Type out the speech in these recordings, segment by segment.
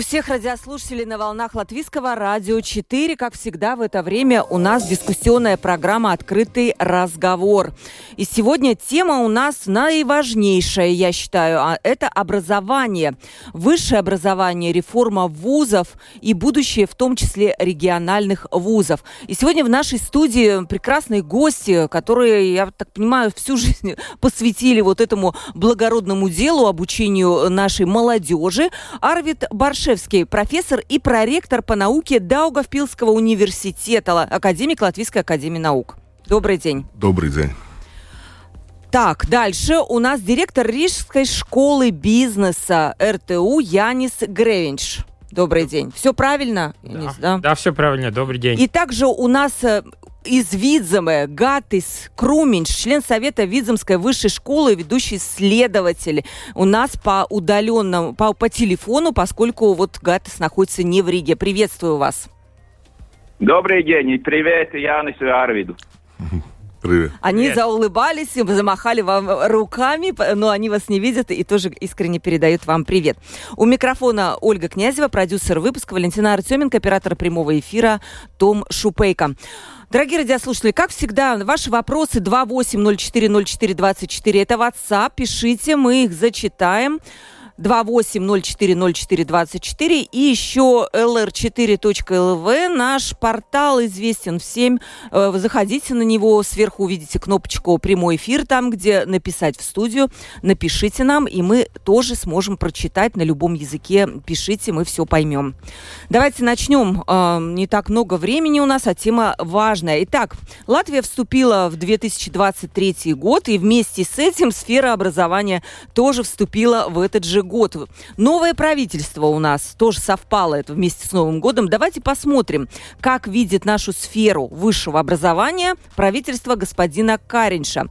Приветствую всех радиослушателей на волнах Латвийского радио 4. Как всегда, в это время у нас дискуссионная программа «Открытый разговор». И сегодня тема у нас наиважнейшая, я считаю, а это образование. Высшее образование, реформа вузов и будущее, в том числе региональных вузов. И сегодня в нашей студии прекрасные гости, которые, я так понимаю, всю жизнь посвятили вот этому благородному делу, обучению нашей молодежи. Арвид Баршевский, профессор и проректор по науке Даугавпилского университета, академик Латвийской академии наук. Добрый день. Добрый день. Так, дальше у нас директор Рижской школы бизнеса РТУ Янис Гревинч. Добрый день. Все правильно? Да, да? да, все правильно. Добрый день. И также у нас э, из Видземы Гатис Круминч, член Совета Видземской высшей школы, ведущий следователь. У нас по удаленному, по, по телефону, поскольку вот Гатис находится не в Риге. Приветствую вас. Добрый день и привет Янису и Арвиду. Привет. Они Привет. заулыбались, замахали вам руками, но они вас не видят и тоже искренне передают вам привет. У микрофона Ольга Князева, продюсер выпуска, Валентина Артеменко, оператор прямого эфира Том Шупейко. Дорогие радиослушатели, как всегда, ваши вопросы 28040424 это WhatsApp, пишите, мы их зачитаем. 28040424 и еще lr4.lv. Наш портал известен всем. Э, заходите на него, сверху увидите кнопочку «Прямой эфир», там, где написать в студию. Напишите нам, и мы тоже сможем прочитать на любом языке. Пишите, мы все поймем. Давайте начнем. Э, не так много времени у нас, а тема важная. Итак, Латвия вступила в 2023 год, и вместе с этим сфера образования тоже вступила в этот же год. Новое правительство у нас тоже совпало это вместе с Новым годом. Давайте посмотрим, как видит нашу сферу высшего образования правительство господина Каринша.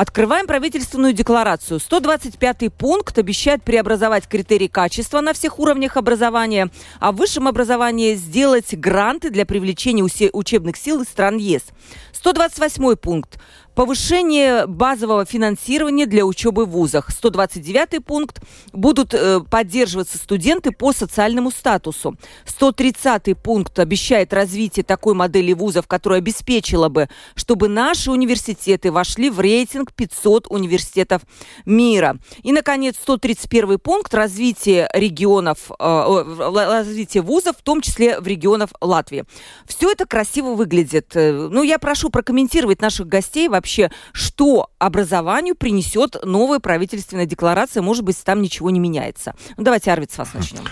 Открываем правительственную декларацию. 125 пункт обещает преобразовать критерии качества на всех уровнях образования, а в высшем образовании сделать гранты для привлечения учебных сил из стран ЕС. 128 пункт Повышение базового финансирования для учебы в вузах. 129 пункт. Будут э, поддерживаться студенты по социальному статусу. 130 пункт обещает развитие такой модели вузов, которая обеспечила бы, чтобы наши университеты вошли в рейтинг 500 университетов мира. И, наконец, 131 пункт. Развитие регионов, э, развитие вузов, в том числе в регионах Латвии. Все это красиво выглядит. Э, ну, я прошу прокомментировать наших гостей вообще, что образованию принесет новая правительственная декларация. Может быть, там ничего не меняется. Ну, давайте, Арвид, с вас начнем.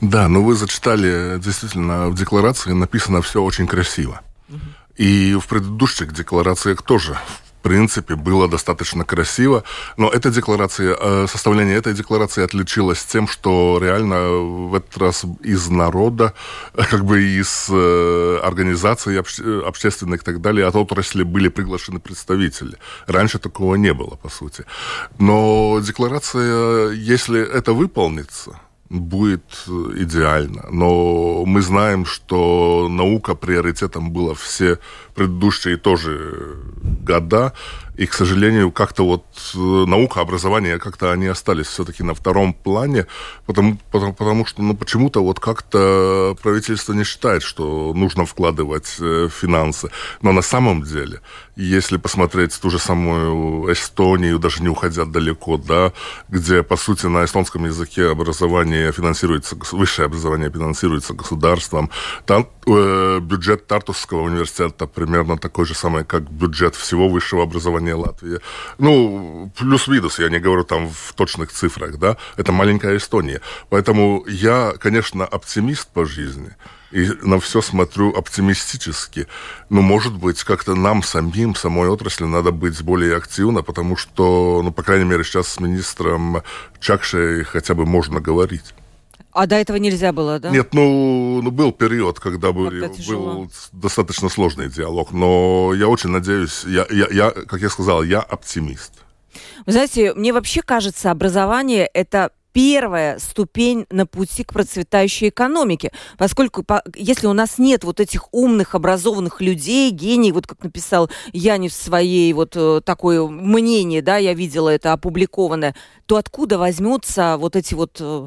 Да, ну вы зачитали, действительно, в декларации написано все очень красиво. И в предыдущих декларациях тоже принципе, было достаточно красиво. Но эта декларация, э, составление этой декларации отличилось тем, что реально в этот раз из народа, как бы из э, организаций общественных и так далее, от отрасли были приглашены представители. Раньше такого не было, по сути. Но декларация, если это выполнится, будет идеально. Но мы знаем, что наука приоритетом была все предыдущие тоже года. И, к сожалению, как-то вот э, наука, образование, как-то они остались все-таки на втором плане, потому, потому, потому что ну, почему-то вот как-то правительство не считает, что нужно вкладывать э, финансы. Но на самом деле, если посмотреть ту же самую Эстонию, даже не уходя далеко, да, где, по сути, на эстонском языке образование финансируется, высшее образование финансируется государством, там бюджет Тартусского университета примерно такой же самый, как бюджет всего высшего образования Латвии. Ну, плюс-минус, я не говорю там в точных цифрах, да, это маленькая Эстония. Поэтому я, конечно, оптимист по жизни, и на все смотрю оптимистически. Но, может быть, как-то нам самим, самой отрасли, надо быть более активно, потому что, ну, по крайней мере, сейчас с министром Чакшей хотя бы можно говорить. А до этого нельзя было, да? Нет, ну, ну был период, когда был, был достаточно сложный диалог, но я очень надеюсь, я, я, я, как я сказал, я оптимист. Вы знаете, мне вообще кажется, образование это первая ступень на пути к процветающей экономике. Поскольку по, если у нас нет вот этих умных, образованных людей, гений, вот как написал Яни в своей вот э, такое мнение, да, я видела это опубликованное, то откуда возьмутся вот эти вот э,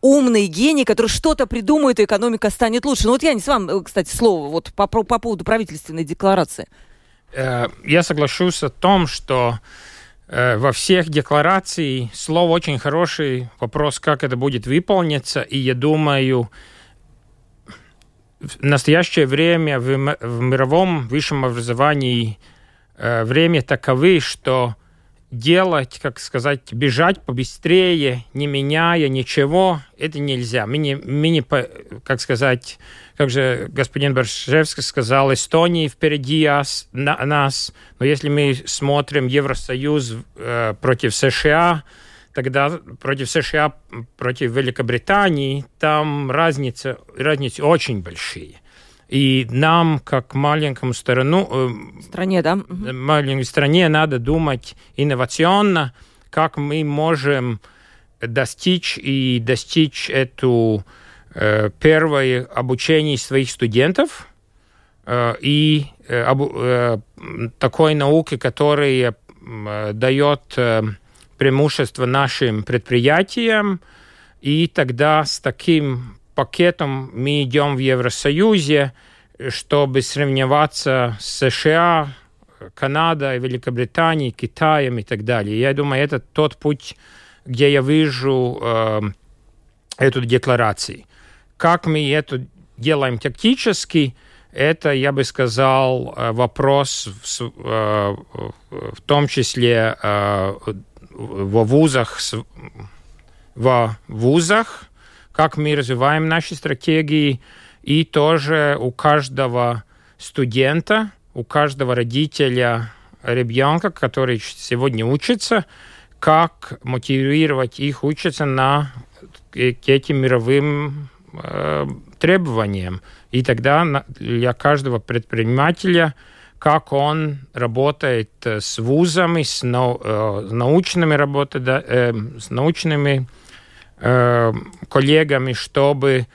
умные гении, которые что-то придумают, и экономика станет лучше? Ну вот с вами, э, кстати, слово вот по, по поводу правительственной декларации. Э, я соглашусь о том, что во всех декларациях слово очень хороший. Вопрос, как это будет выполниться. И я думаю, в настоящее время в, в мировом высшем образовании э, время таковы, что делать, как сказать, бежать побыстрее, не меняя ничего, это нельзя. Мы не, мы не как сказать, как же господин Баршевский сказал, Эстонии впереди нас, на, нас, но если мы смотрим Евросоюз э, против США, тогда против США, против Великобритании, там разница, разницы очень большие. И нам, как маленькому страну, э, стране, да? маленькой стране, надо думать инновационно, как мы можем достичь и достичь эту э, первое обучение своих студентов э, и э, э, такой науки, которая э, дает э, преимущество нашим предприятиям, и тогда с таким пакетом мы идем в Евросоюзе, чтобы сравниваться с США, Канадой, Великобританией, Китаем и так далее. Я думаю, это тот путь, где я вижу э, эту декларацию. Как мы это делаем тактически, это, я бы сказал, э, вопрос в, э, в том числе э, во вузах, во вузах, как мы развиваем наши стратегии, и тоже у каждого студента, у каждого родителя ребенка, который сегодня учится, как мотивировать их учиться на к этим мировым э, требованиям. И тогда для каждого предпринимателя как он работает с вузами, с, нау, э, с научными работами, э, с научными э, коллегами, чтобы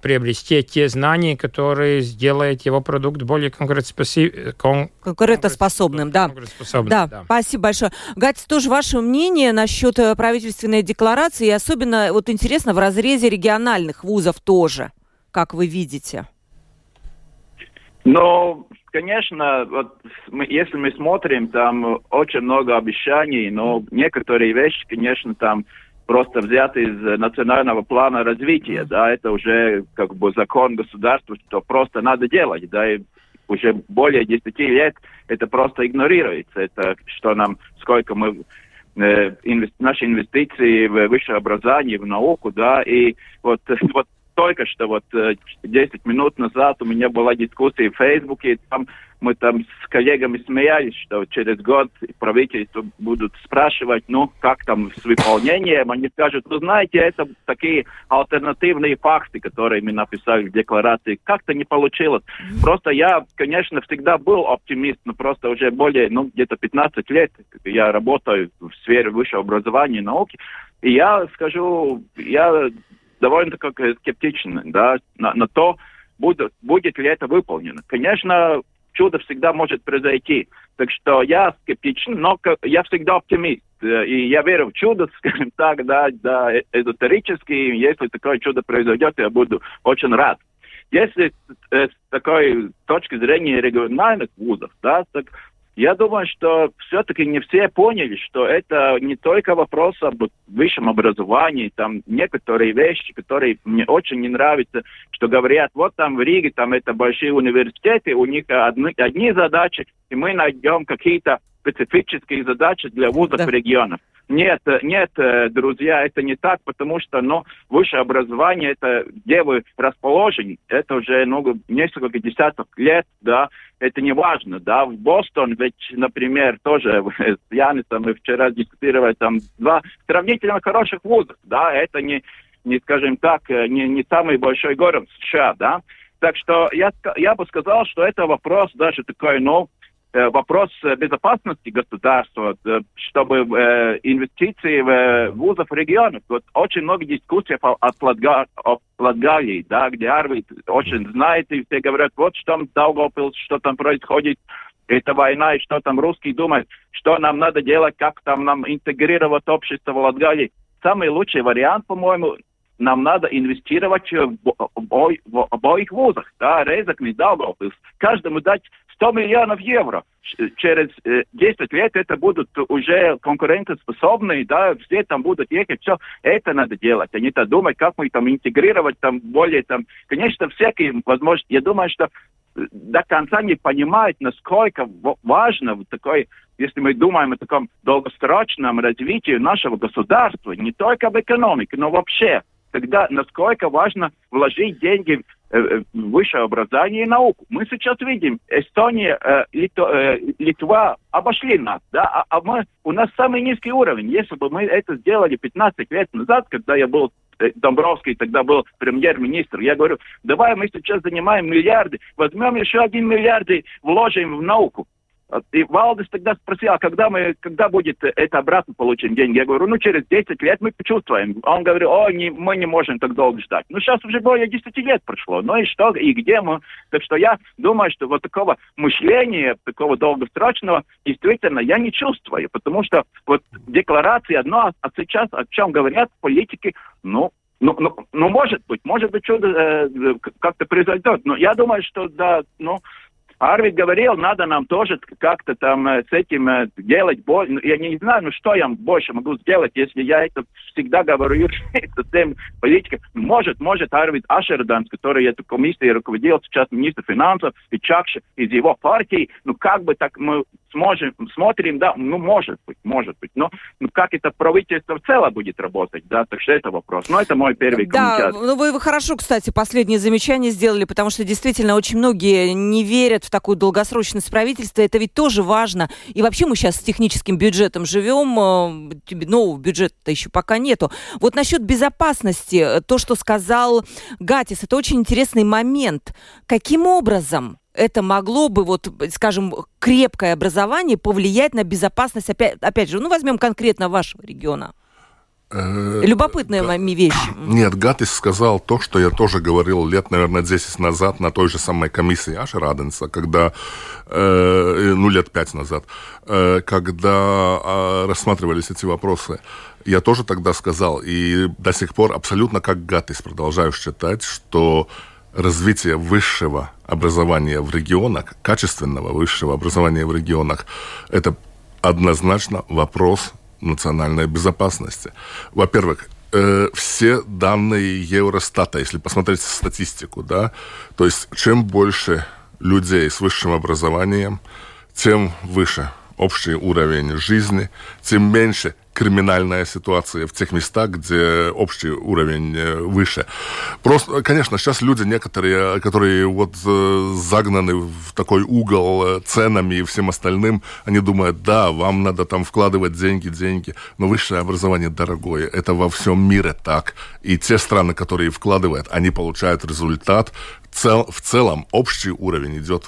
приобрести те знания, которые сделают его продукт более конкурентоспособным. Конкурентоспособным, да. Конкурентоспособным, да. да. Спасибо большое. Гать, тоже ваше мнение насчет э, правительственной декларации, и особенно вот интересно в разрезе региональных вузов тоже, как вы видите? Ну, конечно, вот мы, если мы смотрим, там очень много обещаний, но некоторые вещи, конечно, там просто взяты из национального плана развития, да, это уже как бы закон государства, что просто надо делать, да, и уже более 10 лет это просто игнорируется, это что нам, сколько мы э, инвести, наши инвестиции в высшее образование, в науку, да, и вот, вот только что вот 10 э, минут назад у меня была дискуссия в Фейсбуке, там мы там с коллегами смеялись, что через год правительство будут спрашивать, ну, как там с выполнением. Они скажут, ну, знаете, это такие альтернативные факты, которые мы написали в декларации. Как-то не получилось. Просто я, конечно, всегда был оптимист, но просто уже более, ну, где-то 15 лет я работаю в сфере высшего образования и науки. И я скажу, я довольно-таки скептичен, да, на, на то, будет, будет ли это выполнено. Конечно, чудо всегда может произойти. Так что я скептичен, но я всегда оптимист. Э, и я верю в чудо, скажем так, да, да, э, эзотерически. Если такое чудо произойдет, я буду очень рад. Если э, с такой точки зрения региональных вузов, да, так я думаю, что все-таки не все поняли, что это не только вопрос об высшем образовании, там некоторые вещи, которые мне очень не нравятся, что говорят, вот там в Риге, там это большие университеты, у них одни, одни задачи, и мы найдем какие-то специфические задачи для вузов да. регионов. Нет, нет, друзья, это не так, потому что ну, высшее образование, это где вы расположены, это уже ну, несколько десятков лет, да, это не важно, да, в Бостон, ведь, например, тоже с Янисом мы вчера дискутировали, там два сравнительно хороших вузов, да, это не, не скажем так, не, не самый большой город США, да. Так что я, я бы сказал, что это вопрос даже такой, ну, вопрос безопасности государства, э, чтобы э, инвестиции в вузов в регионах. Вот очень много дискуссий о, о Латгалии, да, где Арвид очень знает, и все говорят, вот что там Даугавпилс, что там происходит, это война, и что там русские думают, что нам надо делать, как там нам интегрировать общество в Латгалии. Самый лучший вариант, по-моему, нам надо инвестировать в обоих вузах, да, Резакни, Даугавпилс. Каждому дать 100 миллионов евро. Через 10 э, лет это будут уже конкурентоспособные, да, все там будут ехать, все, это надо делать, а не то думать, как мы там интегрировать, там, более там, конечно, всякие возможности. Я думаю, что э, до конца не понимают, насколько важно вот такой, если мы думаем о таком долгосрочном развитии нашего государства, не только в экономике, но вообще, тогда насколько важно вложить деньги высшее образование и науку. Мы сейчас видим, Эстония, э, Литва, Литва обошли нас, да, а, а мы, у нас самый низкий уровень. Если бы мы это сделали 15 лет назад, когда я был Домбровский тогда был премьер-министр. Я говорю, давай мы сейчас занимаем миллиарды, возьмем еще один миллиард и вложим в науку. И Валдис тогда спросил, а когда, мы, когда будет это обратно получим деньги? Я говорю, ну, через 10 лет мы почувствуем. Он говорит, о, не, мы не можем так долго ждать. Ну, сейчас уже более 10 лет прошло. Ну и что, и где мы? Так что я думаю, что вот такого мышления, такого долгосрочного, действительно, я не чувствую. Потому что вот декларации одно, а сейчас о чем говорят политики, ну, ну, ну, ну, может быть, может быть, чудо э, как-то произойдет. Но я думаю, что да, ну, Арвид говорил, надо нам тоже как-то там э, с этим э, делать. Ну, я не знаю, ну что я больше могу сделать, если я это всегда говорю с тем политиком. Может, может Арвид Ашерданс, который эту комиссию руководил, сейчас министр финансов, и Чакша из его партии, ну как бы так мы сможем, смотрим, да, ну может быть, может быть, но ну, как это правительство в целом будет работать, да, так что это вопрос. Но это мой первый да, комментарий. ну вы, вы хорошо, кстати, последнее замечание сделали, потому что действительно очень многие не верят в такую долгосрочность правительства, это ведь тоже важно. И вообще мы сейчас с техническим бюджетом живем, э, нового бюджета еще пока нету. Вот насчет безопасности, э, то, что сказал Гатис, это очень интересный момент. Каким образом это могло бы, вот, скажем, крепкое образование повлиять на безопасность, опять, опять же, ну, возьмем конкретно вашего региона? Э, Любопытная да. вещь. Нет, Гатис сказал то, что я тоже говорил лет, наверное, 10 назад на той же самой комиссии Аша Раденса, когда, э, ну, лет пять назад, э, когда э, рассматривались эти вопросы. Я тоже тогда сказал, и до сих пор абсолютно как Гатис продолжаю считать, что развитие высшего образования в регионах, качественного высшего образования в регионах, это однозначно вопрос национальной безопасности. Во-первых, э, все данные Евростата, если посмотреть статистику, да, то есть чем больше людей с высшим образованием, тем выше общий уровень жизни, тем меньше криминальная ситуация в тех местах, где общий уровень э, выше. Просто, конечно, сейчас люди некоторые, которые вот э, загнаны в такой угол э, ценами и всем остальным, они думают, да, вам надо там вкладывать деньги, деньги, но высшее образование дорогое, это во всем мире так. И те страны, которые вкладывают, они получают результат. Цел, в целом общий уровень идет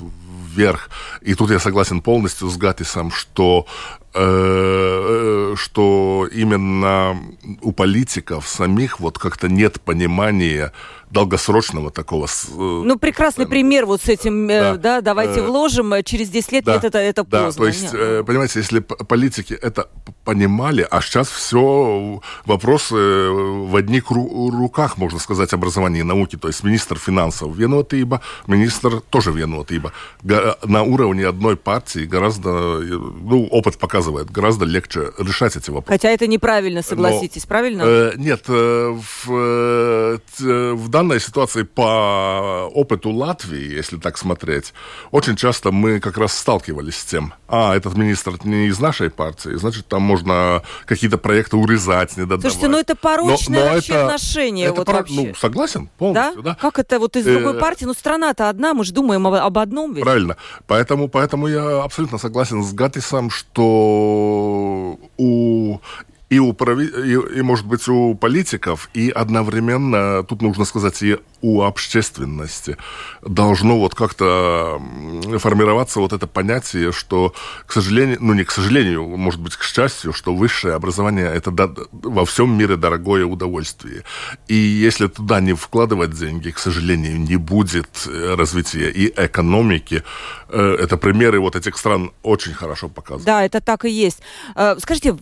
вверх. И тут я согласен полностью с Гатисом, что что именно у политиков самих вот как-то нет понимания долгосрочного такого... Э, ну, прекрасный пример вот с этим, э, да, да давайте э, вложим, через 10 лет да, нет, это, это да, поздно. то есть, нет. понимаете, если политики это понимали, а сейчас все вопросы в одних руках, можно сказать, образования и науки, то есть министр финансов виноват ибо, министр тоже виноват ибо. На уровне одной партии гораздо, ну, опыт показывает, гораздо легче решать эти вопросы. Хотя это неправильно, согласитесь, Но, правильно? Э, нет, э, в, э, в данной ситуации по опыту Латвии, если так смотреть, очень часто мы как раз сталкивались с тем, а, этот министр не из нашей партии, значит, там можно какие-то проекты урезать, не додавать. Слушайте, ну это порочное но, но вообще это, отношение. Это вот пор... вообще. Ну, согласен полностью, да? да? Как это вот из другой э... партии? Ну, страна-то одна, мы же думаем об, об одном ведь. Правильно. Поэтому, поэтому я абсолютно согласен с Гатисом, что у и, у и, и, может быть, у политиков, и одновременно, тут нужно сказать, и у общественности должно вот как-то формироваться вот это понятие, что, к сожалению, ну не к сожалению, может быть, к счастью, что высшее образование – это во всем мире дорогое удовольствие. И если туда не вкладывать деньги, к сожалению, не будет э, развития и экономики. Э, это примеры вот этих стран очень хорошо показывают. Да, это так и есть. Э, скажите,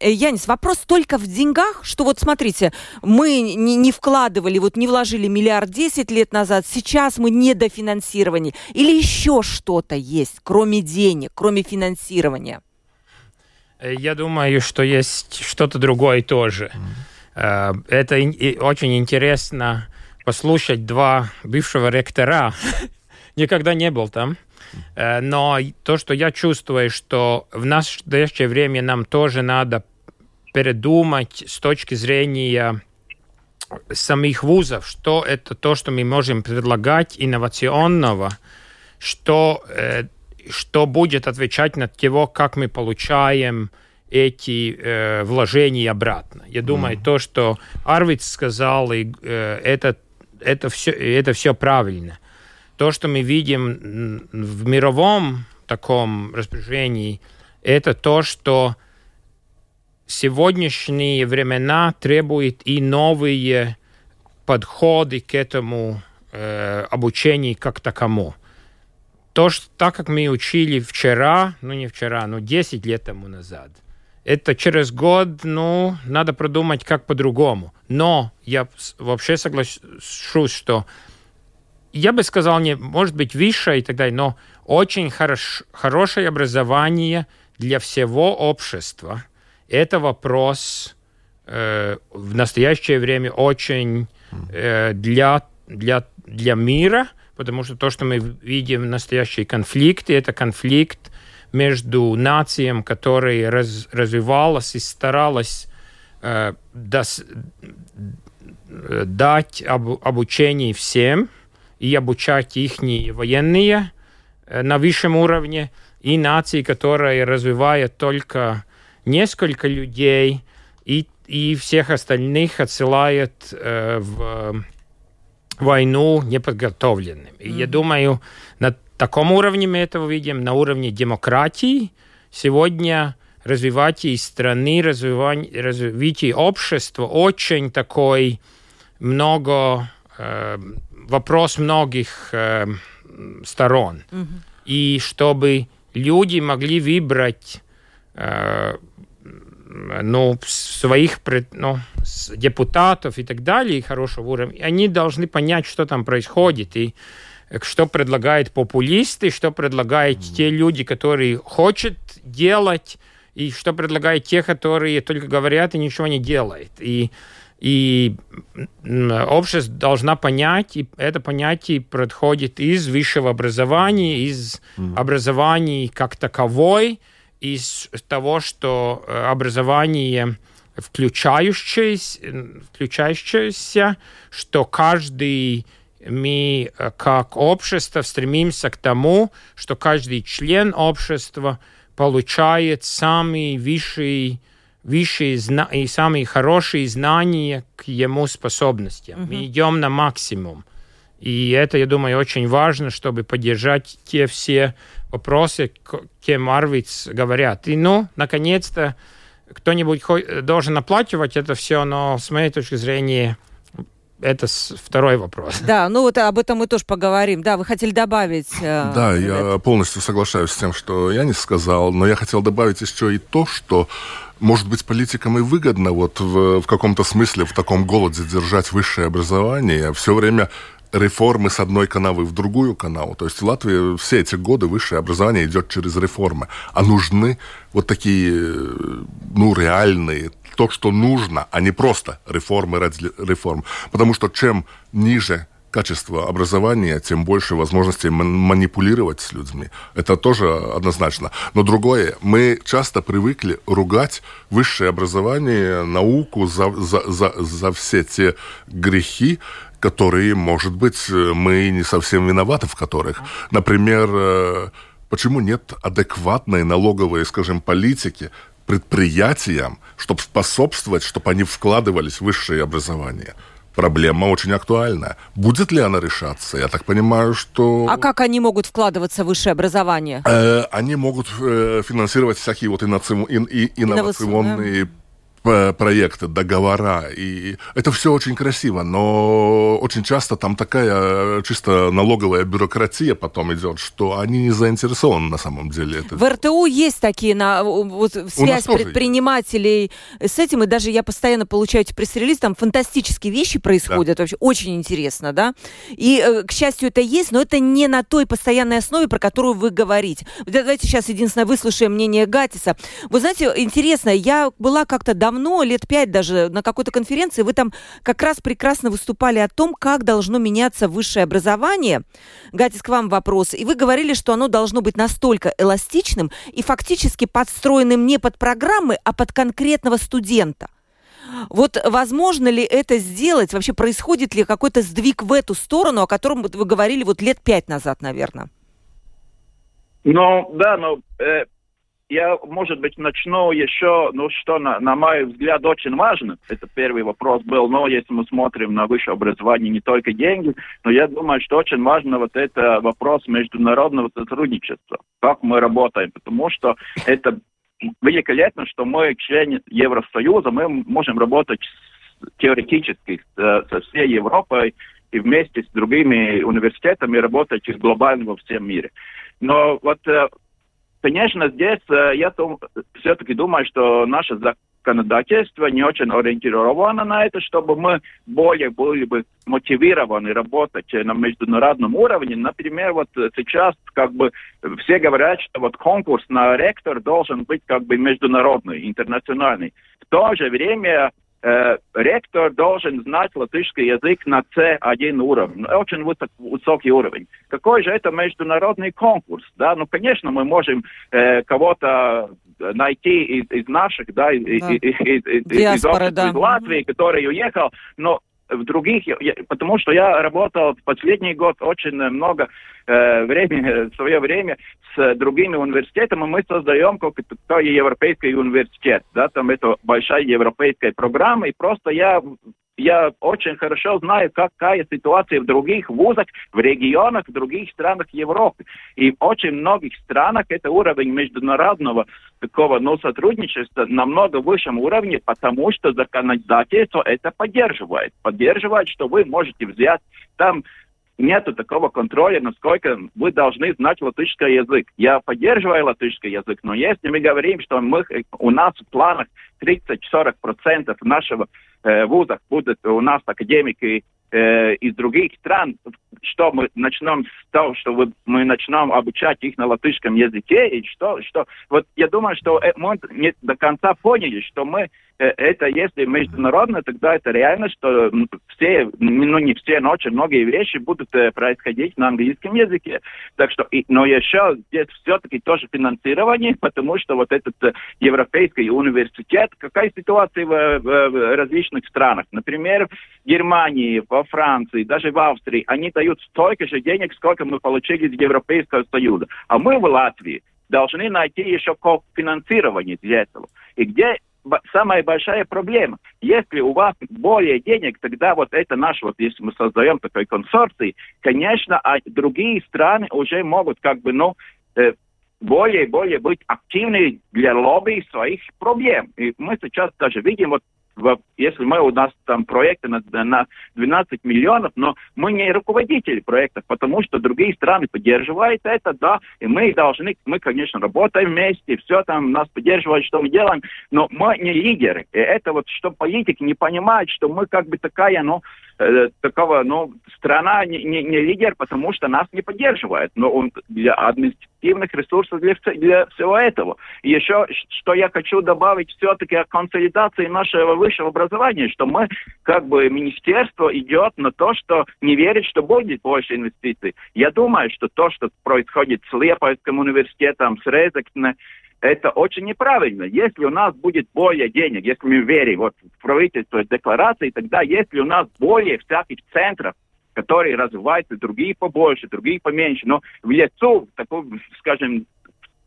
Янис, вопрос только в деньгах, что вот смотрите, мы не вкладывали, вот не вложили миллиард миллиард 10 лет назад, сейчас мы недофинансирование. Или еще что-то есть, кроме денег, кроме финансирования? Э, я думаю, что есть что-то другое тоже. Mm. Это очень интересно послушать два бывшего ректора. Никогда не был там. Э, но то, что я чувствую, что в настоящее время нам тоже надо передумать с точки зрения самих вузов, что это то, что мы можем предлагать инновационного, что, э, что будет отвечать на того, как мы получаем эти э, вложения обратно. Я думаю, mm. то, что Арвиц сказал, и, э, это, это, все, это все правильно. То, что мы видим в мировом таком распоряжении, это то, что сегодняшние времена требуют и новые подходы к этому э, обучению как таковому. То, что, так как мы учили вчера, ну не вчера, но 10 лет тому назад, это через год, ну, надо продумать как по-другому. Но я вообще соглашусь, что я бы сказал, не, может быть, высшее и так далее, но очень хорош, хорошее образование для всего общества – это вопрос э, в настоящее время очень э, для, для, для мира, потому что то, что мы видим настоящие конфликты, это конфликт между нациями, которые раз, развивалась и старалась э, дас, дать об, обучение всем и обучать их военные э, на высшем уровне, и нации, которые развивают только несколько людей, и, и всех остальных отсылает э, в войну неподготовленными. Mm-hmm. я думаю, на таком уровне мы этого видим, на уровне демократии. Сегодня развивание страны, развивание, развитие общества очень такой много э, вопрос многих э, сторон. Mm-hmm. И чтобы люди могли выбрать э, ну, своих ну, депутатов и так далее, хорошего уровня, они должны понять, что там происходит, и что предлагают популисты, что предлагают mm-hmm. те люди, которые хотят делать, и что предлагают те, которые только говорят и ничего не делают. И, и общество должна понять, и это понятие происходит из высшего образования, из mm-hmm. образования как таковой, из того, что э, образование включающееся, включающееся что каждый мы э, как общество стремимся к тому, что каждый член общества получает самые высшие, высшие и самые хорошие знания к ему способностям. Uh-huh. Мы идем на максимум. И это, я думаю, очень важно, чтобы поддержать те все вопросы, кем Арвиц говорят. И, ну, наконец-то, кто-нибудь должен оплачивать это все, но с моей точки зрения это второй вопрос. Да, ну вот об этом мы тоже поговорим. Да, вы хотели добавить... Э, да, я полностью соглашаюсь с тем, что я не сказал, но я хотел добавить еще и то, что может быть, политикам и выгодно вот в, в каком-то смысле в таком голоде держать высшее образование, все время реформы с одной канавы в другую канаву. То есть в Латвии все эти годы высшее образование идет через реформы. А нужны вот такие, ну, реальные, то, что нужно, а не просто реформы ради реформ. Потому что чем ниже качество образования, тем больше возможностей манипулировать с людьми. Это тоже однозначно. Но другое, мы часто привыкли ругать высшее образование, науку за, за, за, за все те грехи, которые, может быть, мы не совсем виноваты в которых. Например, э, почему нет адекватной налоговой, скажем, политики предприятиям, чтобы способствовать, чтобы они вкладывались в высшее образование проблема очень актуальна. Будет ли она решаться? Я так понимаю, что... А как они могут вкладываться в высшее образование? Э, они могут э, финансировать всякие вот инновационные, инновационные проекты, договора, и это все очень красиво, но очень часто там такая чисто налоговая бюрократия потом идет, что они не заинтересованы на самом деле. Это в РТУ есть такие на, вот, связь предпринимателей есть. с этим, и даже я постоянно получаю эти пресс-релизы, там фантастические вещи происходят, да. вообще очень интересно, да, и, э, к счастью, это есть, но это не на той постоянной основе, про которую вы говорите. Давайте сейчас единственное выслушаем мнение Гатиса. Вы знаете, интересно, я была как-то давно давно, лет пять даже, на какой-то конференции, вы там как раз прекрасно выступали о том, как должно меняться высшее образование. Гатис, к вам вопрос. И вы говорили, что оно должно быть настолько эластичным и фактически подстроенным не под программы, а под конкретного студента. Вот возможно ли это сделать? Вообще происходит ли какой-то сдвиг в эту сторону, о котором вы говорили вот лет пять назад, наверное? Ну, да, но э, я, может быть, начну еще, ну, что, на, на мой взгляд, очень важно. Это первый вопрос был, но если мы смотрим на высшее образование, не только деньги, но я думаю, что очень важно вот это вопрос международного сотрудничества. Как мы работаем, потому что это великолепно, что мы члены Евросоюза, мы можем работать теоретически со всей Европой и вместе с другими университетами работать глобально во всем мире. Но вот э, Конечно, здесь э, я все-таки думаю, что наше законодательство не очень ориентировано на это, чтобы мы более были бы мотивированы работать на международном уровне. Например, вот сейчас как бы все говорят, что вот конкурс на ректор должен быть как бы международный, интернациональный. В то же время ректор должен знать латышский язык на C1 уровень, очень высок, высокий уровень. Какой же это международный конкурс? Да? Ну, конечно, мы можем э, кого-то найти из, из наших, да, из, да. из, из, из, Диаспоры, из, да. из Латвии, который уехал, но в других, потому что я работал в последний год очень много э, времени, свое время с другими университетами, мы создаем какой-то европейский университет, да, там это большая европейская программа, и просто я я очень хорошо знаю, какая ситуация в других вузах, в регионах, в других странах Европы. И в очень многих странах это уровень международного такого ну, сотрудничества намного высшем уровне, потому что законодательство это поддерживает. Поддерживает, что вы можете взять там нету такого контроля, насколько вы должны знать латышский язык. Я поддерживаю латышский язык, но если мы говорим, что мы, у нас в планах 30-40% нашего э, вуза будут у нас академики э, из других стран, что мы начнем с того, что вы, мы начнем обучать их на латышском языке, и что, что вот я думаю, что э, мы не до конца поняли, что мы это если международно, тогда это реально, что все, ну не все, но очень многие вещи будут э, происходить на английском языке. Так что, и, но еще здесь все-таки тоже финансирование, потому что вот этот э, европейский университет, какая ситуация в, в, в различных странах? Например, в Германии, во Франции, даже в Австрии, они дают столько же денег, сколько мы получили из Европейского Союза. А мы в Латвии должны найти еще финансирование для этого. И где самая большая проблема. Если у вас более денег, тогда вот это наш, вот если мы создаем такой консорций, конечно, а другие страны уже могут как бы, ну, э, более и более быть активны для лобби своих проблем. И мы сейчас даже видим, вот если мы у нас там проекты на, на 12 миллионов, но мы не руководители проектов, потому что другие страны поддерживают это, да, и мы должны, мы, конечно, работаем вместе, все там нас поддерживают, что мы делаем, но мы не лидеры. И это вот, что политики не понимают, что мы как бы такая, ну, э, такого, ну, страна не, не, не лидер, потому что нас не поддерживает. Но он для административных ресурсов для, для всего этого. И еще, что я хочу добавить все-таки о консолидации нашего высшего образования, что мы, как бы, министерство идет на то, что не верит, что будет больше инвестиций. Я думаю, что то, что происходит с Лепойским университетом, с Резекне, это очень неправильно. Если у нас будет более денег, если мы верим вот, в правительство декларации, тогда если у нас более всяких центров, которые развиваются, другие побольше, другие поменьше, но в лицо, такой, скажем,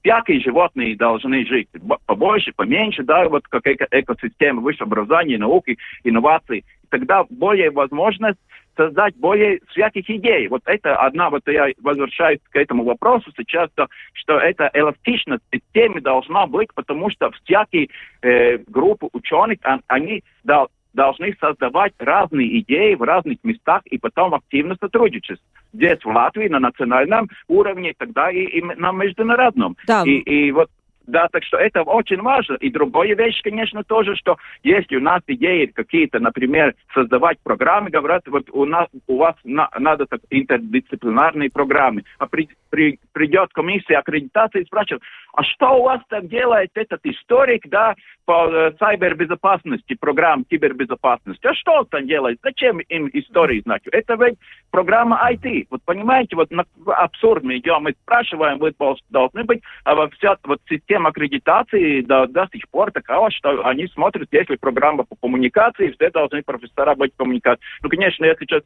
всякие животные должны жить. Побольше, поменьше, да, вот как эко экосистема, высшее образование, науки, инновации. Тогда более возможность создать более всяких идей. Вот это одна, вот я возвращаюсь к этому вопросу сейчас, то, что эта эластичность системы должна быть, потому что всякие э, группы ученых, они да, должны создавать разные идеи в разных местах и потом активно сотрудничать. Здесь, в Латвии, на национальном уровне, тогда и, и на международном. Да. И, и вот да, так что это очень важно. И другая вещь, конечно, тоже, что если у нас идеи какие-то, например, создавать программы, говорят, вот у нас у вас на, надо так, интердисциплинарные программы. А при, при, придет комиссия аккредитации и спрашивает, а что у вас так делает этот историк, да, по э, cyberbezopasности, программ кибербезопасности. А что там делает? Зачем им истории знать? Это ведь программа IT. Вот понимаете, вот на абсурд мы идем, мы спрашиваем, вы должны быть, а вот вся вот система аккредитации до, до сих пор такова, что они смотрят, если программа по коммуникации, все должны профессора быть коммуникации. Ну, конечно, я сейчас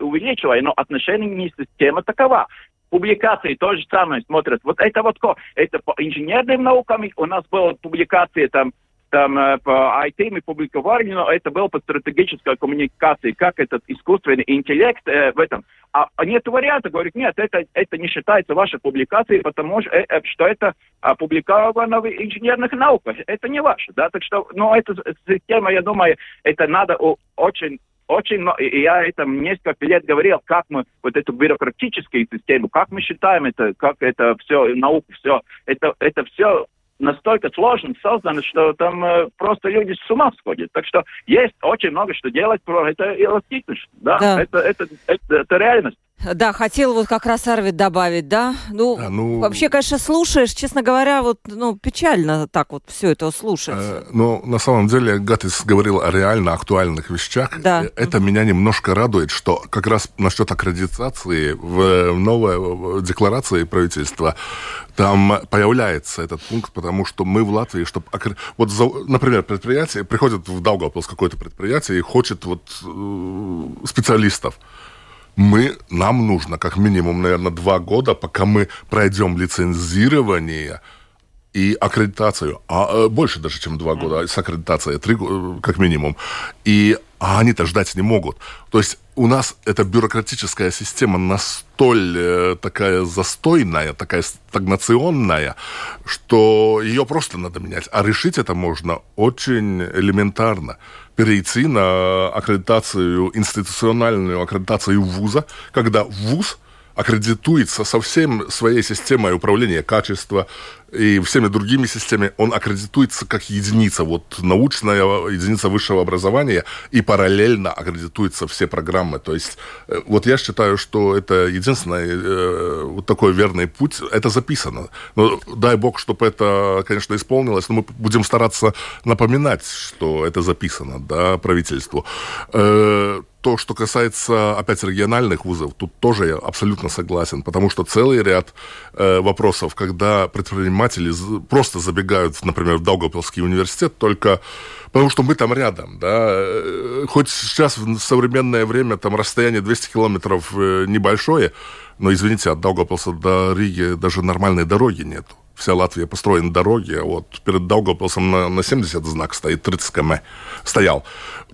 увеличиваю, но отношение система такова публикации то же самое смотрят. Вот это вот это по инженерным наукам у нас была публикация там там э, по IT мы публиковали, но это было по стратегической коммуникации, как этот искусственный интеллект э, в этом. А, нет варианта, говорит, нет, это, это не считается вашей публикацией, потому что, э, э, что это опубликовано в инженерных науках. Это не ваше, да, так что, ну, эта система, я думаю, это надо очень очень много, и я это несколько лет говорил, как мы вот эту бюрократическую систему, как мы считаем это, как это все, наука, все, это, это все настолько сложно создано, что там э, просто люди с ума сходят. Так что есть очень много что делать про это эластичность. Да, да. Это, это, это, это реальность. Да, хотел вот как раз Арвид добавить, да? Ну, да, ну, вообще, конечно, слушаешь, честно говоря, вот, ну, печально так вот все это слушать. Э, но на самом деле Гатис говорил о реально актуальных вещах. Да. Э, это меня немножко радует, что как раз насчет аккредитации в новой декларации правительства там появляется этот пункт, потому что мы в Латвии, чтобы... Вот, например, предприятие, приходит в Даугавпилс какое-то предприятие и хочет вот э, специалистов мы, нам нужно как минимум, наверное, два года, пока мы пройдем лицензирование и аккредитацию, а э, больше даже, чем два года с аккредитацией, три э, как минимум. И а они-то ждать не могут. То есть у нас эта бюрократическая система настолько э, такая застойная, такая стагнационная, что ее просто надо менять. А решить это можно очень элементарно перейти на аккредитацию, институциональную аккредитацию вуза, когда вуз аккредитуется со всем своей системой управления качества, и всеми другими системами, он аккредитуется как единица, вот научная единица высшего образования, и параллельно аккредитуются все программы. То есть э, вот я считаю, что это единственный э, вот такой верный путь, это записано. Но дай бог, чтобы это, конечно, исполнилось, но мы будем стараться напоминать, что это записано, да, правительству. Э, то, что касается, опять, региональных вузов, тут тоже я абсолютно согласен, потому что целый ряд э, вопросов, когда предприниматели просто забегают, например, в Даугавпилский университет только потому что мы там рядом, да. Э, хоть сейчас в современное время там расстояние 200 километров э, небольшое, но, извините, от Даугавпилса до Риги даже нормальной дороги нету. Вся Латвия построена дороги, вот перед Даугавпилсом на, на 70 знак стоит, 30 км стоял.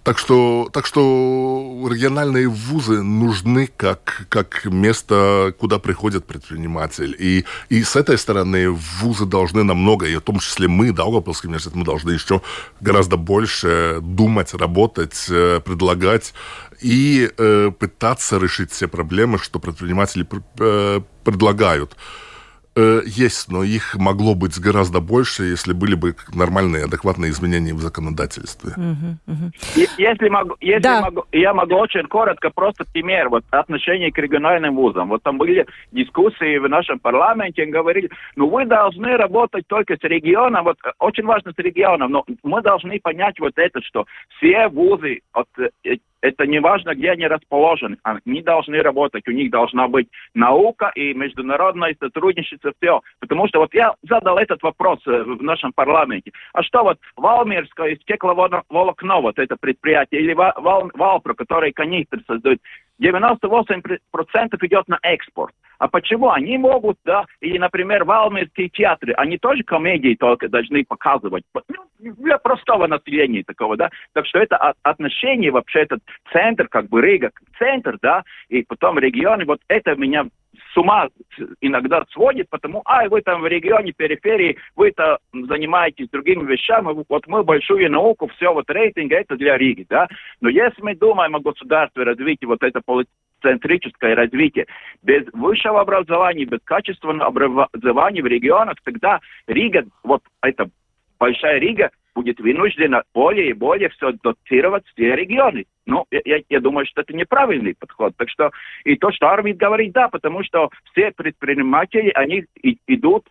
Так что, так что региональные вузы нужны как, как место, куда приходит предприниматель. И, и с этой стороны вузы должны намного, и в том числе мы, Даугавпилский университет, мы должны еще гораздо больше думать, работать, э, предлагать и э, пытаться решить все проблемы, что предприниматели э, предлагают. Э, есть, но их могло быть гораздо больше, если были бы нормальные, адекватные изменения в законодательстве. Если, могу, если да. могу, я могу очень коротко, просто пример, вот отношение к региональным вузам. Вот там были дискуссии в нашем парламенте, говорили, ну вы должны работать только с регионом, вот очень важно с регионом, но мы должны понять вот это, что все вузы от э, это не важно, где они расположены. Они должны работать, у них должна быть наука и международное сотрудничество, все. Потому что вот я задал этот вопрос э, в нашем парламенте. А что вот Валмирское стекловолокно, вот это предприятие, или Вал, Валпро, который канистры создают, 98% идет на экспорт. А почему? Они могут, да, или, например, валмирские театры, они тоже комедии только должны показывать. Ну, для простого населения такого, да. Так что это отношение, вообще этот центр, как бы Рига, центр, да, и потом регионы, вот это меня с ума иногда сводит, потому, а, вы там в регионе, периферии, вы-то занимаетесь другими вещами, вот мы большую науку, все, вот рейтинг, это для Риги, да. Но если мы думаем о государстве, развитии вот это центрическое развитие. Без высшего образования, без качественного образования в регионах, тогда Рига, вот эта большая Рига, будет вынуждена более и более все дотировать все регионы. Ну, я, я думаю, что это неправильный подход. Так что и то, что Арвид говорит, да, потому что все предприниматели, они и, идут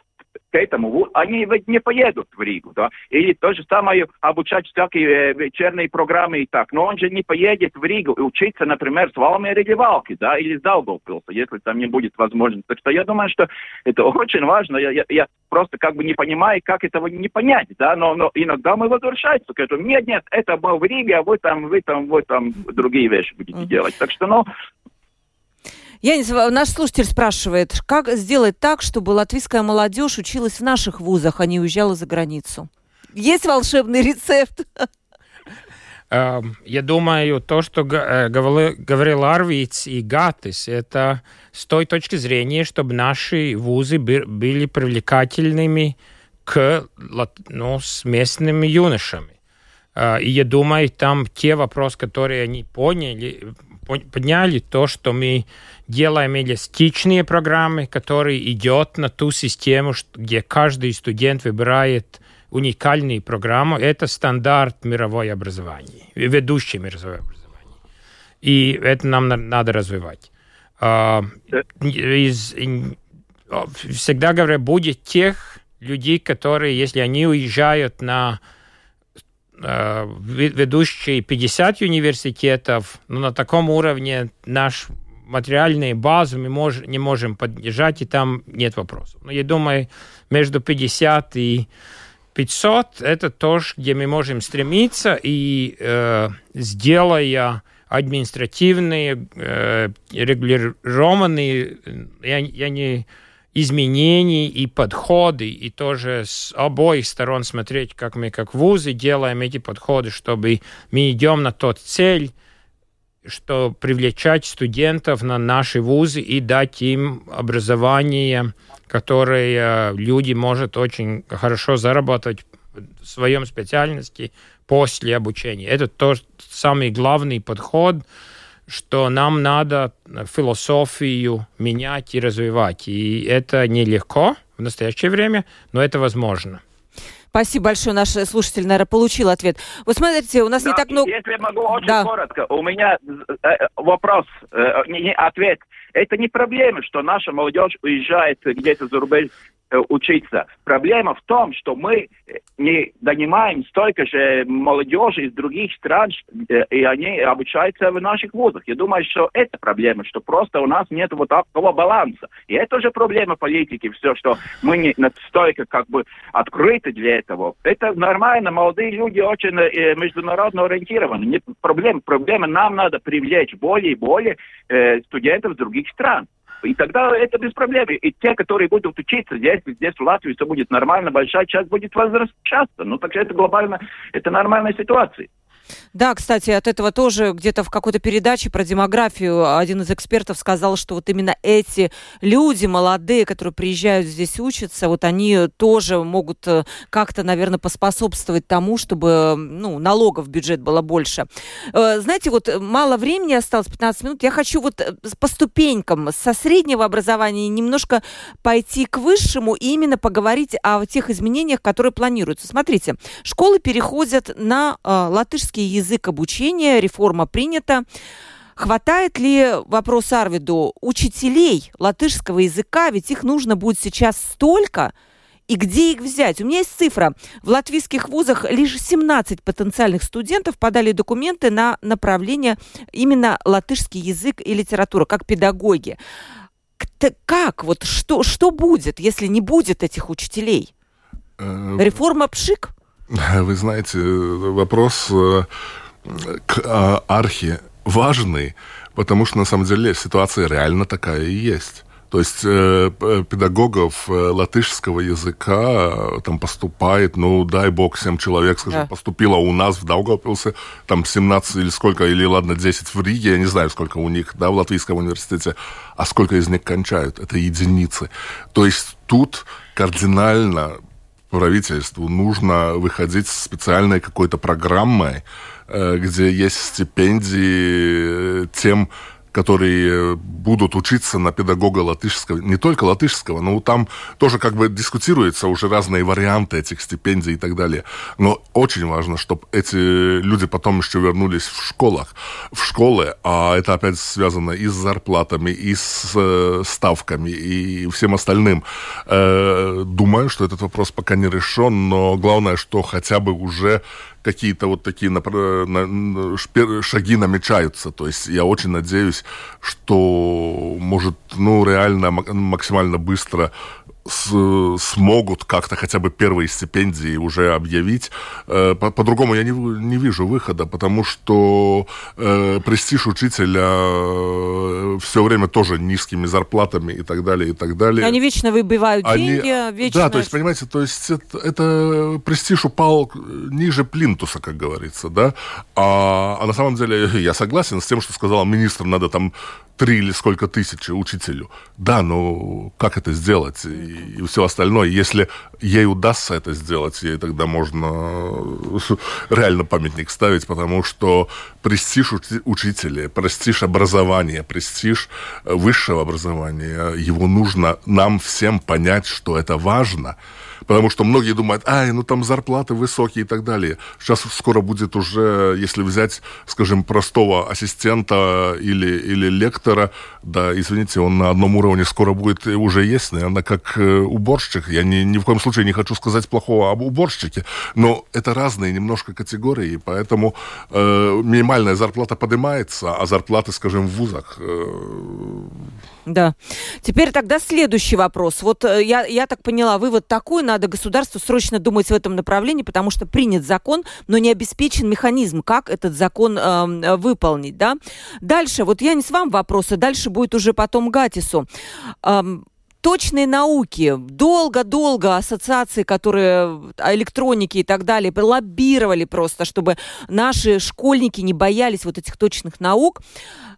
к этому, они ведь не поедут в Ригу, да, или то же самое обучать всякие э, вечерние программы и так, но он же не поедет в Ригу. И учиться, например, с Валмери или Валки, да, или с Даугавпилса, если там не будет возможности. Так что я думаю, что это очень важно, я, я, я просто как бы не понимаю, как этого не понять, да, но, но иногда мы возвращаемся к этому. Нет, нет, это был в Риге, а вы там, вы там, вы там другие вещи будете делать. Так что, ну, Янис, наш слушатель спрашивает, как сделать так, чтобы латвийская молодежь училась в наших вузах, а не уезжала за границу? Есть волшебный рецепт? Эм, я думаю, то, что э, говорил Арвиц и Гатис, это с той точки зрения, чтобы наши вузы были привлекательными к ну, с местными юношами. Э, и я думаю, там те вопросы, которые они поняли, подняли, то, что мы делаем эластичные программы, которые идет на ту систему, где каждый студент выбирает уникальную программу. Это стандарт мировой образования, ведущее мировое образование. И это нам надо развивать. А, из, всегда говорю, будет тех людей, которые, если они уезжают на ведущие 50 университетов, ну, на таком уровне наш материальные базы мы мож, не можем поддержать, и там нет вопросов. Но я думаю, между 50 и 500 это то, где мы можем стремиться, и э, сделая административные, э, регулированные, я, я не изменений и подходы, и тоже с обоих сторон смотреть, как мы как вузы делаем эти подходы, чтобы мы идем на тот цель, что привлечать студентов на наши вузы и дать им образование, которое люди могут очень хорошо заработать в своем специальности после обучения. Это то самый главный подход, что нам надо философию менять и развивать. И это нелегко в настоящее время, но это возможно. Спасибо большое. Наш слушатель, наверное, получил ответ. Вы смотрите, у нас да, не так много... Если могу очень да. коротко. У меня э, э вопрос, э, не, не ответ. Это не проблема, что наша молодежь уезжает где-то за рубеж учиться. Проблема в том, что мы э, не донимаем столько же молодежи из других стран, э, и они обучаются в наших вузах. Я думаю, что это проблема, что просто у нас нет вот такого баланса. И это уже проблема политики, все, что мы не настолько как бы открыты для этого. Это нормально, молодые люди очень международно ориентированы. Нет проблем. Проблема нам надо привлечь более и более э, студентов из других стран. И тогда это без проблем. И те, которые будут учиться здесь, здесь в Латвии, все будет нормально, большая часть будет возвращаться. Ну, так это глобально, это нормальная ситуация. Да, кстати, от этого тоже где-то в какой-то передаче про демографию один из экспертов сказал, что вот именно эти люди молодые, которые приезжают здесь учатся, вот они тоже могут э, как-то, наверное, поспособствовать тому, чтобы ну, налогов в бюджет было больше. Э, знаете, вот мало времени осталось, 15 минут. Я хочу вот э, по ступенькам со среднего образования немножко пойти к высшему и именно поговорить о тех изменениях, которые планируются. Смотрите, школы переходят на латышский русский язык обучения, реформа принята. Хватает ли, вопрос Арвиду, учителей латышского языка, ведь их нужно будет сейчас столько, и где их взять? У меня есть цифра. В латвийских вузах лишь 17 потенциальных студентов подали документы на направление именно латышский язык и литература, как педагоги. Как? Вот что, что будет, если не будет этих учителей? Э, Реформа ПШИК? Вы знаете, вопрос э, к а, архи важный, потому что на самом деле ситуация реально такая и есть. То есть э, педагогов э, латышского языка э, там поступает, ну, дай бог, 7 человек, скажем, да. поступило у нас в Даугавпилсе, там 17 или сколько, или ладно, 10 в Риге, я не знаю, сколько у них, да, в Латвийском университете, а сколько из них кончают, это единицы. То есть тут кардинально правительству нужно выходить с специальной какой-то программой, э, где есть стипендии тем которые будут учиться на педагога латышского, не только латышского, но там тоже как бы дискутируются уже разные варианты этих стипендий и так далее. Но очень важно, чтобы эти люди потом еще вернулись в школах, в школы, а это опять связано и с зарплатами, и с э, ставками, и всем остальным. Э, думаю, что этот вопрос пока не решен, но главное, что хотя бы уже какие-то вот такие шаги намечаются. То есть я очень надеюсь, что может, ну, реально максимально быстро с, смогут как-то хотя бы первые стипендии уже объявить. Э, по- по-другому я не, не вижу выхода, потому что э, престиж учителя э, все время тоже низкими зарплатами и так далее, и так далее. Они вечно выбивают Они, деньги, вечно... Да, то есть, понимаете, то есть это, это престиж упал ниже плинтуса, как говорится, да, а, а на самом деле я согласен с тем, что сказал министр, надо там три или сколько тысяч учителю. Да, но как это сделать? И, все остальное. Если ей удастся это сделать, ей тогда можно реально памятник ставить, потому что престиж учителя, престиж образования, престиж высшего образования, его нужно нам всем понять, что это важно. Потому что многие думают, ай, ну там зарплаты высокие и так далее. Сейчас скоро будет уже, если взять, скажем, простого ассистента или, или лектора, да, извините, он на одном уровне скоро будет уже есть, наверное, как э, уборщик. Я ни, ни в коем случае не хочу сказать плохого об уборщике, но это разные немножко категории, поэтому э, минимальная зарплата поднимается, а зарплаты, скажем, в вузах э, да. Теперь тогда следующий вопрос. Вот э, я, я так поняла, вывод такой, надо государству срочно думать в этом направлении, потому что принят закон, но не обеспечен механизм, как этот закон э, выполнить, да. Дальше, вот я не с вам вопросы, дальше будет уже потом Гатису. Точной науки. Долго-долго ассоциации, которые электроники и так далее, лоббировали просто, чтобы наши школьники не боялись вот этих точных наук.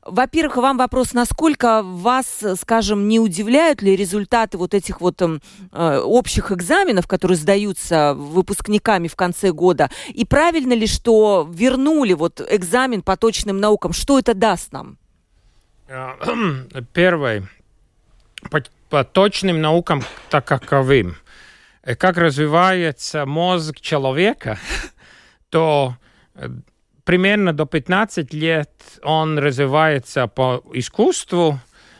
Во-первых, вам вопрос, насколько вас, скажем, не удивляют ли результаты вот этих вот э, общих экзаменов, которые сдаются выпускниками в конце года? И правильно ли, что вернули вот экзамен по точным наукам? Что это даст нам? Первое. По, по точным наукам так таковым. Как развивается мозг человека, то примерно до 15 лет он развивается по искусству,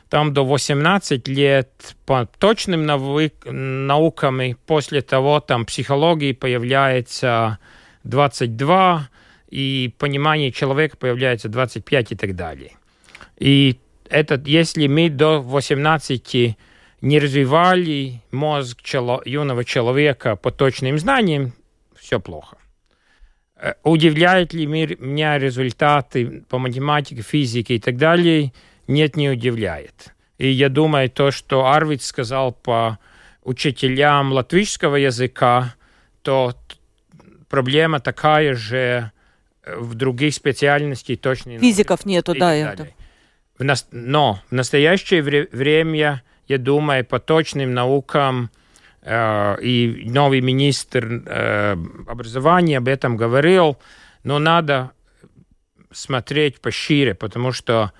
там до 18 лет по точным наукам, и после того там психологии появляется 22, и понимание человека появляется 25 и так далее. И этот, если мы до 18 не развивали мозг чело, юного человека по точным знаниям, все плохо. Э, удивляют ли меня результаты по математике, физике и так далее? Нет, не удивляет. И я думаю, то, что Арвид сказал по учителям латвийского языка, то проблема такая же в других специальностях точно. Физиков нету, да. Это. Но в настоящее время, я думаю, по точным наукам – Э, и новый министр э, образования об этом говорил, но надо смотреть пошире, потому что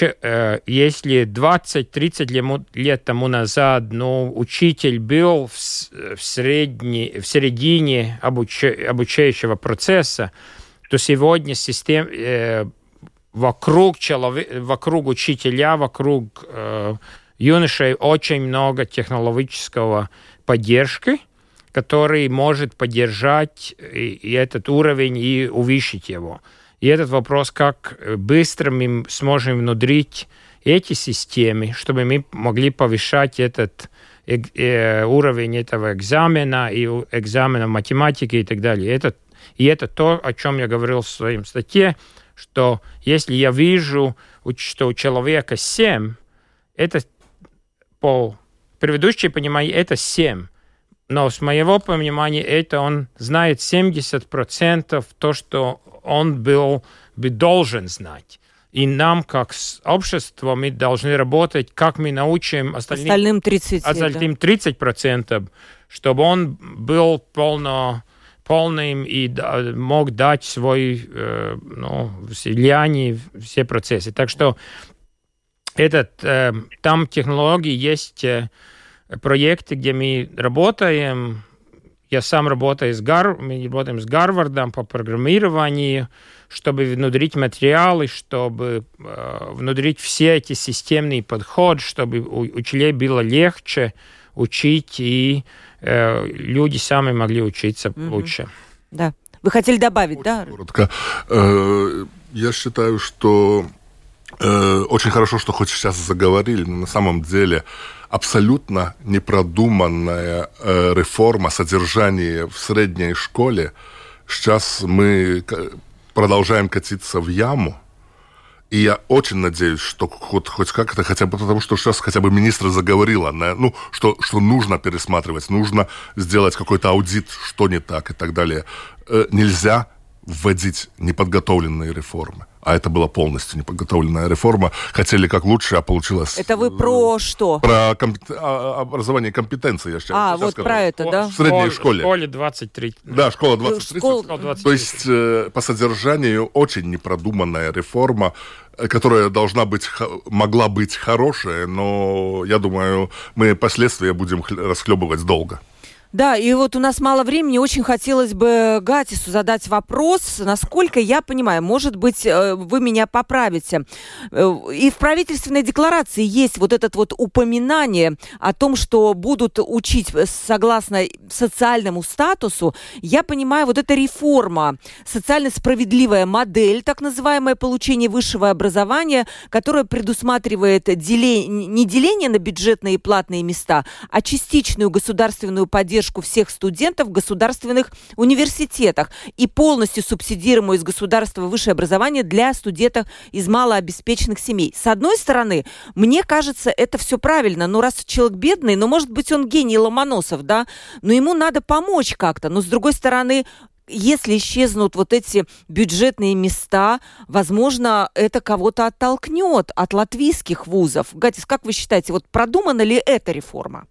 э, если 20-30 лет тому назад ну, учитель был в, в, средне, в середине обуч, обучающего процесса, то сегодня систем, э, вокруг, человек, вокруг учителя, вокруг э, юношей очень много технологического поддержки, который может поддержать и, и этот уровень и увеличить его. И этот вопрос, как быстро мы сможем внедрить эти системы, чтобы мы могли повышать этот э, э, уровень этого экзамена и экзамена математики и так далее. Это, и это то, о чем я говорил в своем статье, что если я вижу что у человека 7, это по предыдущее понимание это 7. Но с моего понимания это он знает 70% то, что он был бы должен знать. И нам, как общество, мы должны работать, как мы научим остальным, остальным 30, остальным 30%, чтобы он был полно полным и мог дать свой э, ну, влияние, все процессы. Так что этот, э, там технологии есть э, проекты, где мы работаем. Я сам работаю с Гар, мы работаем с Гарвардом по программированию, чтобы внедрить материалы, чтобы э, внедрить все эти системные подходы, чтобы у учителей было легче учить и люди сами могли учиться угу. лучше. Да. Вы хотели добавить, Очень да? Коротко. Э, я считаю, что э, очень хорошо, что хоть сейчас заговорили, но на самом деле абсолютно непродуманная э, реформа содержания в средней школе. Сейчас мы продолжаем катиться в яму, и я очень надеюсь, что хоть, хоть как-то, хотя бы потому, что сейчас хотя бы министр заговорила, на, ну, что, что нужно пересматривать, нужно сделать какой-то аудит, что не так и так далее. Э, нельзя вводить неподготовленные реформы. А это была полностью неподготовленная реформа. Хотели как лучше, а получилось... Это вы про что? Про комп... А, образование компетенции, я сейчас А, сейчас вот скажу. про это, да? В средней школе. В школе 23. Да, школа 23. Школ... То есть э, по содержанию очень непродуманная реформа, э, которая должна быть, могла быть хорошая, но я думаю, мы последствия будем расхлебывать долго. Да, и вот у нас мало времени, очень хотелось бы Гатису задать вопрос, насколько я понимаю, может быть, э, вы меня поправите. Э, и в правительственной декларации есть вот это вот упоминание о том, что будут учить согласно социальному статусу. Я понимаю, вот эта реформа, социально справедливая модель, так называемое получение высшего образования, которая предусматривает деление, не деление на бюджетные и платные места, а частичную государственную поддержку поддержку всех студентов в государственных университетах и полностью субсидируемую из государства высшее образование для студентов из малообеспеченных семей. С одной стороны, мне кажется, это все правильно, но раз человек бедный, ну, может быть, он гений Ломоносов, да, но ему надо помочь как-то. Но, с другой стороны, если исчезнут вот эти бюджетные места, возможно, это кого-то оттолкнет от латвийских вузов. Гатис, как вы считаете, вот продумана ли эта реформа?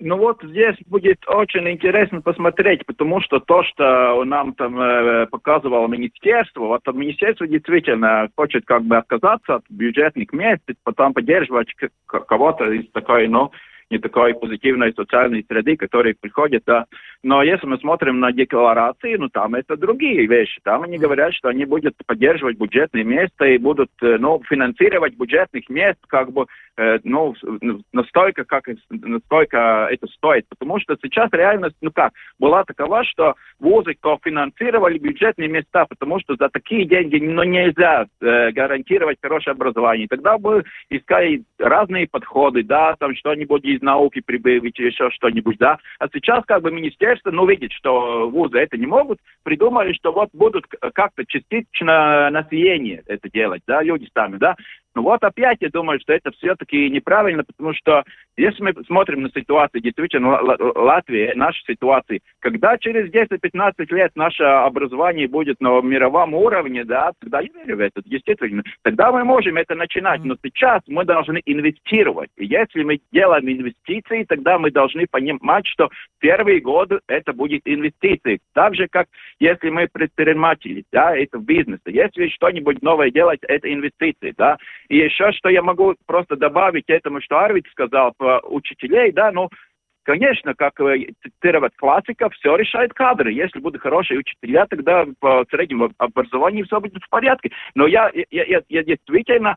Ну вот здесь будет очень интересно посмотреть, потому что то, что нам там э, показывало министерство, вот министерство действительно хочет как бы отказаться от бюджетных мест, потом поддерживать кого-то из такой, ну, не такой позитивной социальной среды, которые приходят, да. Но если мы смотрим на декларации, ну там это другие вещи. Там они говорят, что они будут поддерживать бюджетные места и будут, э, ну, финансировать бюджетных мест, как бы, э, ну, настолько, как настолько это стоит. Потому что сейчас реальность, ну как, была такова, что вузы кофинансировали бюджетные места, потому что за такие деньги, ну, нельзя э, гарантировать хорошее образование. Тогда бы искали разные подходы, да, там что-нибудь из науки прибавить, еще что-нибудь, да. А сейчас как бы министерство, ну, видит, что вузы это не могут, придумали, что вот будут как-то частично насиение это делать, да, люди сами, да. Ну вот опять я думаю, что это все-таки неправильно, потому что если мы смотрим на ситуацию, действительно, Латвия, наша ситуация, когда через 10-15 лет наше образование будет на мировом уровне, да, тогда я верю в это, действительно, тогда мы можем это начинать. Но сейчас мы должны инвестировать. И если мы делаем инвестиции, тогда мы должны понимать, что первые годы это будет инвестиции. Так же, как если мы предприниматели, да, это в бизнесе. Если что-нибудь новое делать, это инвестиции, да. И еще что я могу просто добавить этому, что Арвид сказал про учителей, да, ну, Конечно, как э, цитировать классиков, все решает кадры. Если будут хорошие учителя, тогда по среднему образованию все будет в порядке. Но я, я, я, я действительно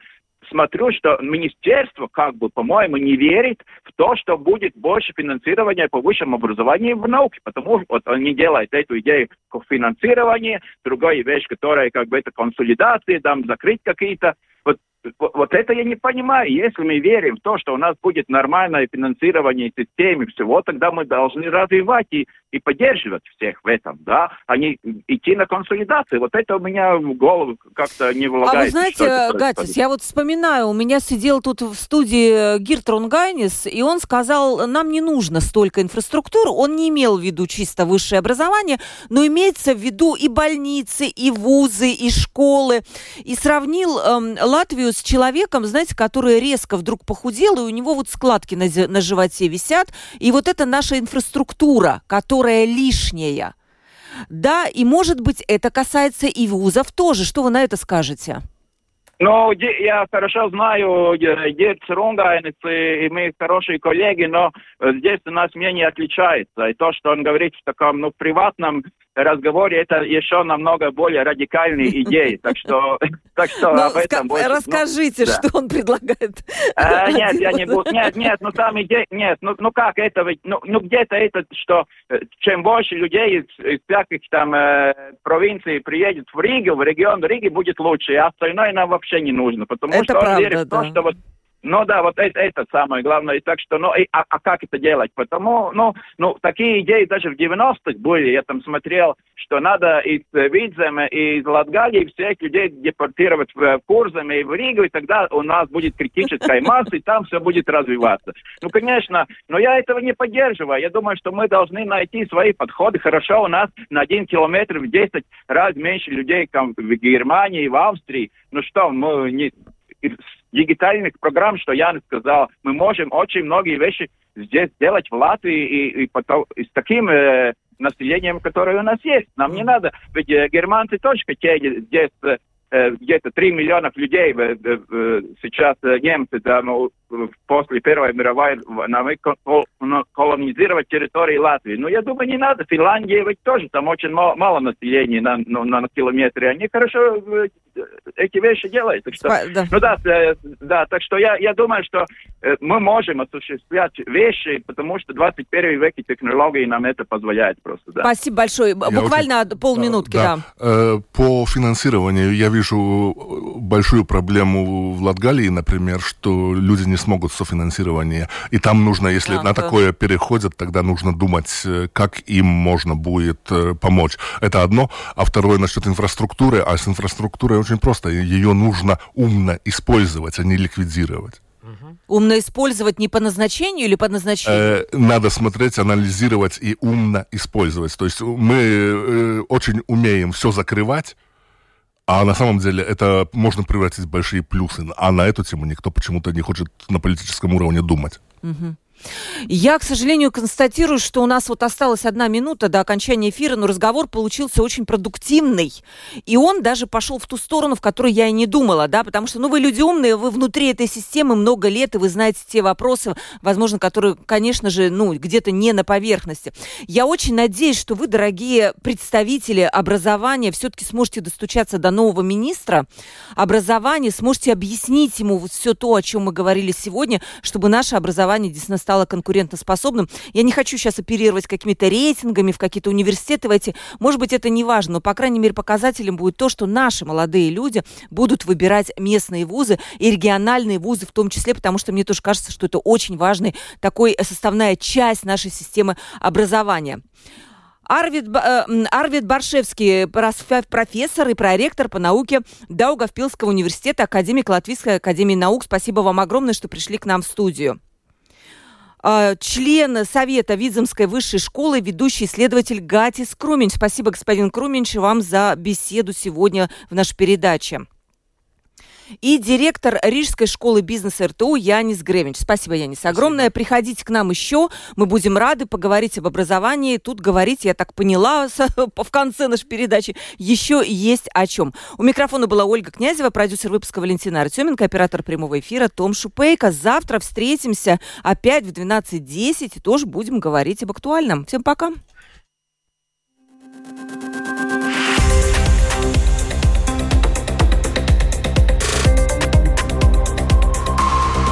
смотрю, что министерство, как бы, по-моему, не верит в то, что будет больше финансирования по высшему образованию в науке, потому что вот они делают эту идею финансирования, другая вещь, которая как бы это консолидация, там закрыть какие-то вот вот это я не понимаю. Если мы верим в то, что у нас будет нормальное финансирование системы всего, тогда мы должны развивать и, и поддерживать всех в этом, да, а не идти на консолидацию. Вот это у меня в голову как-то не влагается. А вы знаете, Гатис, я вот вспоминаю, у меня сидел тут в студии Гиртрон Гайнис, и он сказал, нам не нужно столько инфраструктуры. Он не имел в виду чисто высшее образование, но имеется в виду и больницы, и вузы, и школы. И сравнил эм, Латвию с человеком, знаете, который резко вдруг похудел, и у него вот складки на, на животе висят. И вот это наша инфраструктура, которая лишняя. Да, и может быть это касается и вузов тоже. Что вы на это скажете? Ну, я хорошо знаю Герц Рунгайнец, и мы хорошие коллеги, но здесь у нас мнение отличается. И то, что он говорит в таком ну, приватном разговоре это еще намного более радикальные идеи. Так что, так что ну, об этом больше... Расскажите, ну, что да. он предлагает. А, нет, я не буду. Нет, нет, ну там идея... Нет, ну, ну как это? Ну, ну где-то это, что э, чем больше людей из, всяких там э, провинций приедет в Ригу, в регион Риги будет лучше, а остальное нам вообще не нужно. Потому это что правда, он верит в то, что вот ну да, вот это, это самое главное. И так что, ну, и, а, а как это делать? Потому, ну, ну, такие идеи даже в 90-х были. Я там смотрел, что надо из Видзема и из Латгалии всех людей депортировать в Курзам и в Ригу, и тогда у нас будет критическая масса, и там все будет развиваться. Ну, конечно, но я этого не поддерживаю. Я думаю, что мы должны найти свои подходы. Хорошо, у нас на один километр в 10 раз меньше людей, как в Германии в Австрии. Ну что, мы не дигитальных программ, что я сказал, мы можем очень многие вещи здесь делать в Латвии и, и, потом, и с таким э, населением, которое у нас есть. Нам не надо, ведь э, германцы тоже хотели здесь э, э где-то 3 миллиона людей э, э, сейчас э, немцы, да, ну, после Первой мировой войны колонизировать территории Латвии. Но я думаю, не надо. Финляндия ведь тоже, там очень мало, мало населения на, ну, на километре. Они хорошо э, эти вещи делают. Так что, да. Ну да, э, да, так что я, я думаю, что э, мы можем осуществлять вещи, потому что 21 век и технологии нам это позволяют просто. Да. Спасибо большое. Я Буквально очень... полминутки, да. да. По финансированию я вижу большую проблему в Латгалии, например, что люди не смогут софинансирование. И там нужно, если а, на да. такое переходят, тогда нужно думать, э, как им можно будет э, помочь. Это одно. А второе насчет инфраструктуры. А с инфраструктурой очень просто. Ее нужно умно использовать, а не ликвидировать. Умно использовать не по назначению или по назначению? Э, надо смотреть, анализировать и умно использовать. То есть мы э, очень умеем все закрывать, а на самом деле это можно превратить в большие плюсы. А на эту тему никто почему-то не хочет на политическом уровне думать. Угу. Я, к сожалению, констатирую, что у нас вот осталась одна минута до окончания эфира, но разговор получился очень продуктивный. И он даже пошел в ту сторону, в которой я и не думала, да, потому что, ну, вы люди умные, вы внутри этой системы много лет, и вы знаете те вопросы, возможно, которые, конечно же, ну, где-то не на поверхности. Я очень надеюсь, что вы, дорогие представители образования, все-таки сможете достучаться до нового министра образования, сможете объяснить ему вот все то, о чем мы говорили сегодня, чтобы наше образование действительно стало стало конкурентоспособным. Я не хочу сейчас оперировать какими-то рейтингами в какие-то университеты войти. Может быть, это не важно, но, по крайней мере, показателем будет то, что наши молодые люди будут выбирать местные вузы и региональные вузы в том числе, потому что мне тоже кажется, что это очень важный такой э, составная часть нашей системы образования. Арвид, э, Арвид Баршевский, профессор и проректор по науке Даугавпилского университета, академик Латвийской академии наук. Спасибо вам огромное, что пришли к нам в студию. А, член Совета Виземской высшей школы, ведущий исследователь Гатис Круминч. Спасибо, господин Круминч, вам за беседу сегодня в нашей передаче и директор Рижской школы бизнеса РТУ Янис Гревич. Спасибо, Янис, огромное. Спасибо. Приходите к нам еще, мы будем рады поговорить об образовании. Тут говорить, я так поняла, в конце нашей передачи еще есть о чем. У микрофона была Ольга Князева, продюсер выпуска Валентина Артеменко, оператор прямого эфира Том Шупейко. Завтра встретимся опять в 12.10 и тоже будем говорить об актуальном. Всем пока.